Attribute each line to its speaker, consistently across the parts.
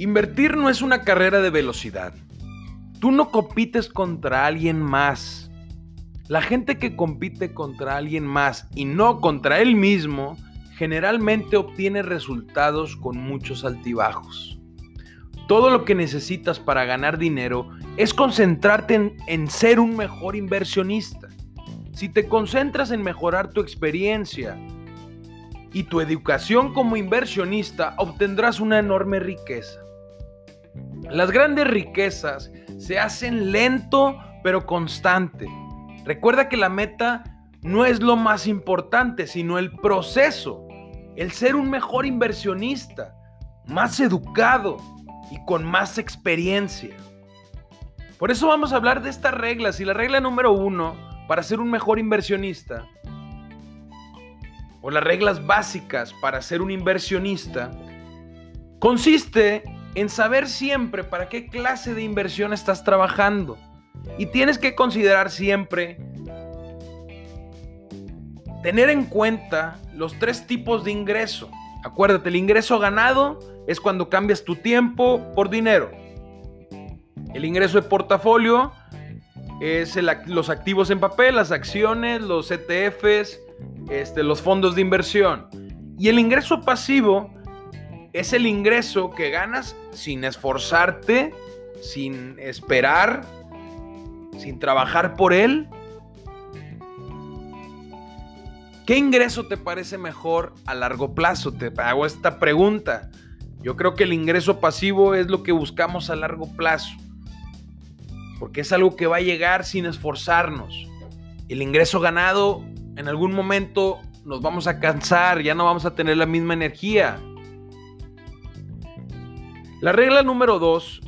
Speaker 1: Invertir no es una carrera de velocidad. Tú no compites contra alguien más. La gente que compite contra alguien más y no contra él mismo generalmente obtiene resultados con muchos altibajos. Todo lo que necesitas para ganar dinero es concentrarte en, en, ser un mejor inversionista. Si te concentras en mejorar tu experiencia y tu educación como inversionista, obtendrás una enorme riqueza. Las grandes riquezas se hacen lento pero constante. Recuerda que la meta no es lo más importante, sino el proceso el ser un mejor inversionista, más educado y con más experiencia. Por eso vamos a hablar de estas reglas y la regla número uno para ser un mejor inversionista, o las reglas básicas para ser un inversionista, consiste en saber siempre para qué clase de inversión estás trabajando. Y tienes que considerar siempre tener en cuenta los tres tipos de ingreso. Acuérdate, el ingreso ganado es cuando cambias tu tiempo por dinero. El ingreso de portafolio es los activos en papel, las acciones, los ETFs, este, los fondos de inversión. Y el ingreso pasivo es el ingreso que ganas sin esforzarte, sin esperar, sin trabajar por él ¿Qué ingreso te parece mejor a largo plazo? Te hago esta pregunta. Yo creo que el ingreso pasivo es lo que buscamos a largo plazo. Porque es algo que va a llegar sin esforzarnos. El ingreso ganado, en algún momento nos vamos a cansar, ya no vamos a tener la misma energía. La regla número dos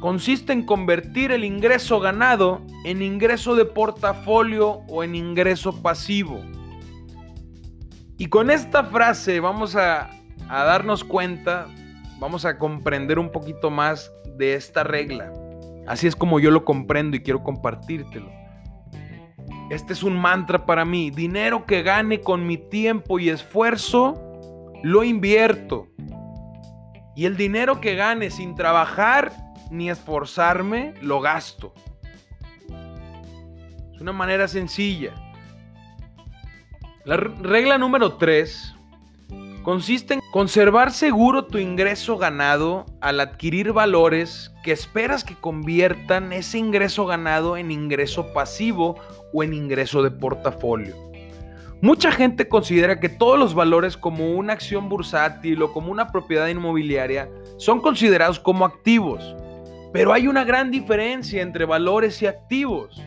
Speaker 1: consiste en convertir el ingreso ganado en ingreso de portafolio o en ingreso pasivo. Y con esta frase vamos a, darnos cuenta, vamos a comprender un poquito más de esta regla. Así es como yo lo comprendo y quiero compartírtelo. Este es un mantra para mí. Dinero que gane con mi tiempo y esfuerzo, lo invierto. Y el dinero que gane sin trabajar ni esforzarme, lo gasto. Es una manera sencilla. La regla número 3 consiste en conservar seguro tu ingreso ganado al adquirir valores que esperas que conviertan ese ingreso ganado en ingreso pasivo o en ingreso de portafolio. Mucha gente considera que todos los valores como una acción bursátil o como una propiedad inmobiliaria son considerados como activos, pero hay una gran diferencia entre valores y activos.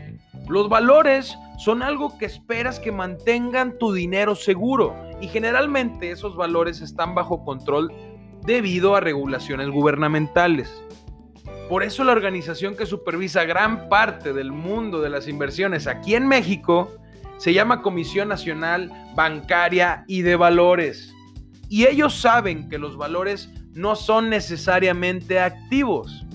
Speaker 1: Los valores son algo que esperas que mantengan tu dinero seguro y generalmente esos valores están bajo control debido a regulaciones gubernamentales. Por eso la organización que supervisa gran parte del mundo de las inversiones aquí en México se llama Comisión Nacional Bancaria y de Valores. Y ellos saben que los valores no son necesariamente activos.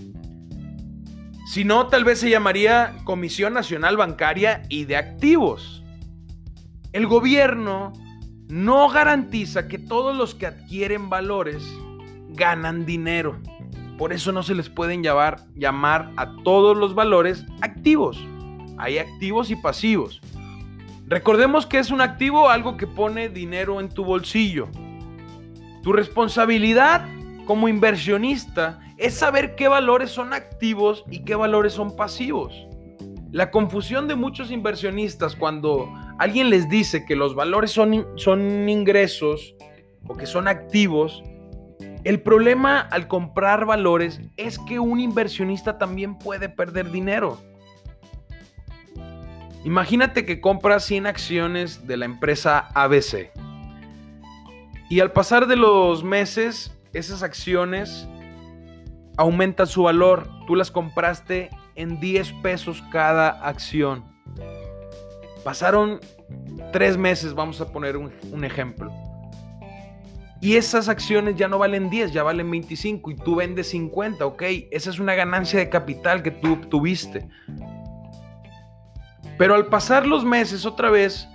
Speaker 1: Si no, tal vez se llamaría Comisión Nacional Bancaria y de Activos. El gobierno no garantiza que todos los que adquieren valores ganan dinero. Por eso no se les pueden llamar, llamar a todos los valores activos. Hay activos y pasivos. Recordemos que es un activo algo que pone dinero en tu bolsillo. Tu responsabilidad como inversionista es saber qué valores son activos y qué valores son pasivos. La confusión de muchos inversionistas cuando alguien les dice que los valores son, son ingresos o que son activos, el problema al comprar valores es que un inversionista también puede perder dinero. Imagínate que compras 100 acciones de la empresa ABC y al pasar de los meses esas acciones aumentan su valor. Tú las compraste en 10 pesos cada acción. Pasaron tres meses, vamos a poner un, ejemplo. Y esas acciones ya no valen 10, ya valen 25 y tú vendes 50, ok. Esa es una ganancia de capital que tú tuviste. Pero al pasar los meses otra vez,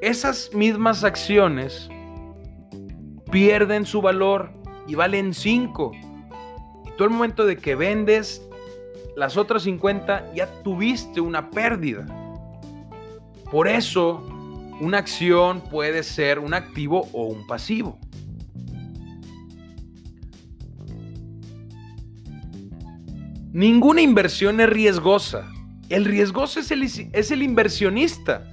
Speaker 1: esas mismas acciones pierden su valor y valen 5. Y tú al momento de que vendes las otras 50 ya tuviste una pérdida. Por eso una acción puede ser un activo o un pasivo. Ninguna inversión es riesgosa. El riesgoso es el, inversionista.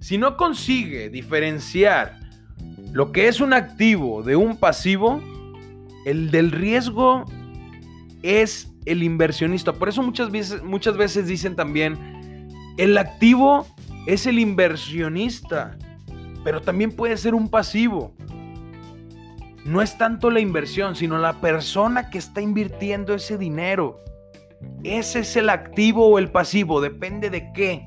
Speaker 1: Si no consigue diferenciar lo que es un activo de un pasivo, el del riesgo es el inversionista. Por eso muchas veces dicen también, el activo es el inversionista, pero también puede ser un pasivo. No es tanto la inversión, sino la persona que está invirtiendo ese dinero. Ese es el activo o el pasivo, depende de qué.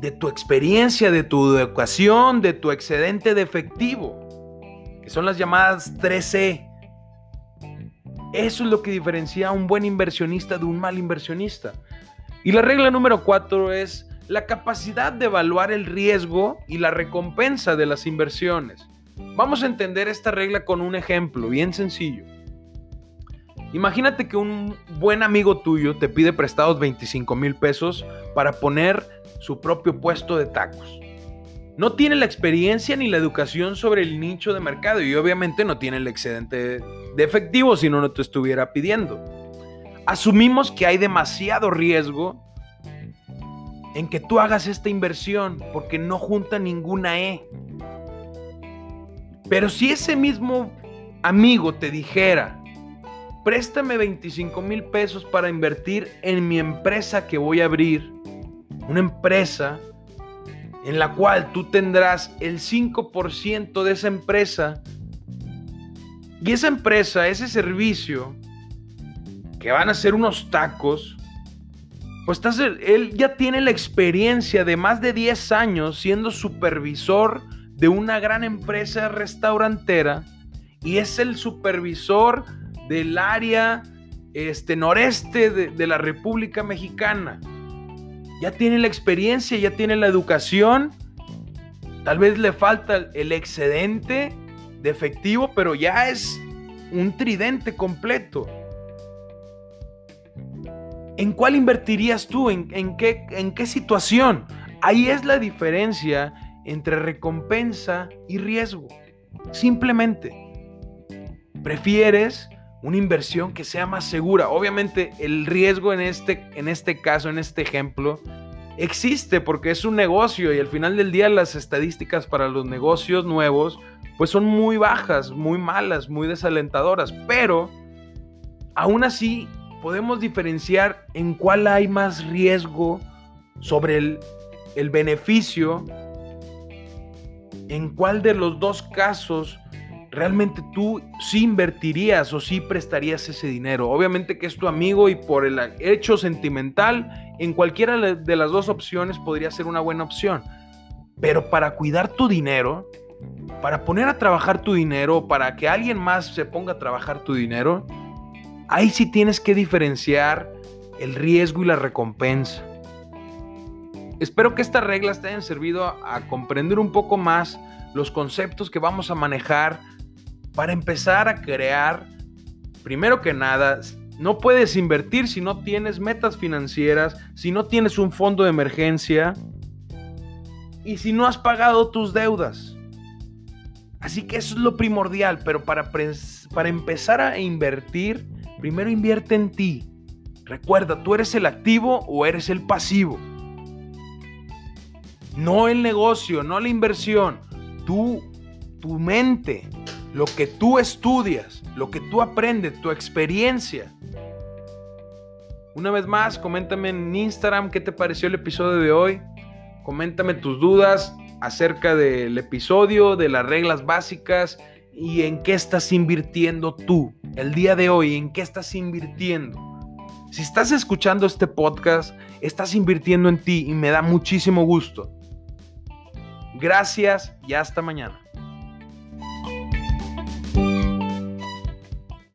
Speaker 1: De tu experiencia, de tu educación, de tu excedente de efectivo, que son las llamadas 3E. Eso es lo que diferencia a un buen inversionista de un mal inversionista. Y la regla número 4 es la capacidad de evaluar el riesgo y la recompensa de las inversiones. Vamos a entender esta regla con un ejemplo bien sencillo. Imagínate que un buen amigo tuyo te pide prestados 25 mil pesos para poner su propio puesto de tacos. No tiene la experiencia ni la educación sobre el nicho de mercado y obviamente no tiene el excedente de efectivo si no, no te estuviera pidiendo. Asumimos que hay demasiado riesgo en que tú hagas esta inversión porque no junta ninguna E. Pero si ese mismo amigo te dijera, préstame 25 mil pesos para invertir en mi empresa que voy a abrir. Una empresa en la cual tú tendrás el 5% de esa empresa. Y esa empresa, ese servicio, que van a ser unos tacos, pues él ya tiene la experiencia de más de 10 años siendo supervisor de una gran empresa restaurantera y es el supervisor del área este, noreste de, la República Mexicana. Ya tiene la experiencia, ya tiene la educación. Tal vez le falta el excedente de efectivo, pero ya es un tridente completo. ¿En cuál invertirías tú? ¿En, qué, ¿En qué situación? Ahí es la diferencia entre recompensa y riesgo. Simplemente, prefieres una inversión que sea más segura. Obviamente el riesgo en este, en este caso, en este ejemplo, existe porque es un negocio y al final del día las estadísticas para los negocios nuevos pues son muy bajas, muy malas, muy desalentadoras, pero aún así podemos diferenciar en cuál hay más riesgo sobre el, el beneficio, en cuál de los dos casos realmente tú sí invertirías o sí prestarías ese dinero. Obviamente que es tu amigo y por el hecho sentimental, en cualquiera de las dos opciones podría ser una buena opción. Pero para cuidar tu dinero, para poner a trabajar tu dinero, para que alguien más se ponga a trabajar tu dinero, ahí sí tienes que diferenciar el riesgo y la recompensa. Espero que estas reglas te hayan servido a comprender un poco más los conceptos que vamos a manejar para empezar a crear, primero que nada, no puedes invertir si no tienes metas financieras, si no tienes un fondo de emergencia y si no has pagado tus deudas. Así que eso es lo primordial, pero para, para empezar a invertir, primero invierte en ti. Recuerda, tú eres el activo o eres el pasivo. No el negocio, no la inversión. Tú, tu mente, lo que tú estudias, lo que tú aprendes, tu experiencia. Una vez más, coméntame en Instagram qué te pareció el episodio de hoy. Coméntame tus dudas acerca del episodio, de las reglas básicas y en qué estás invirtiendo tú el día de hoy, en qué estás invirtiendo. Si estás escuchando este podcast, estás invirtiendo en ti y me da muchísimo gusto. Gracias y hasta mañana.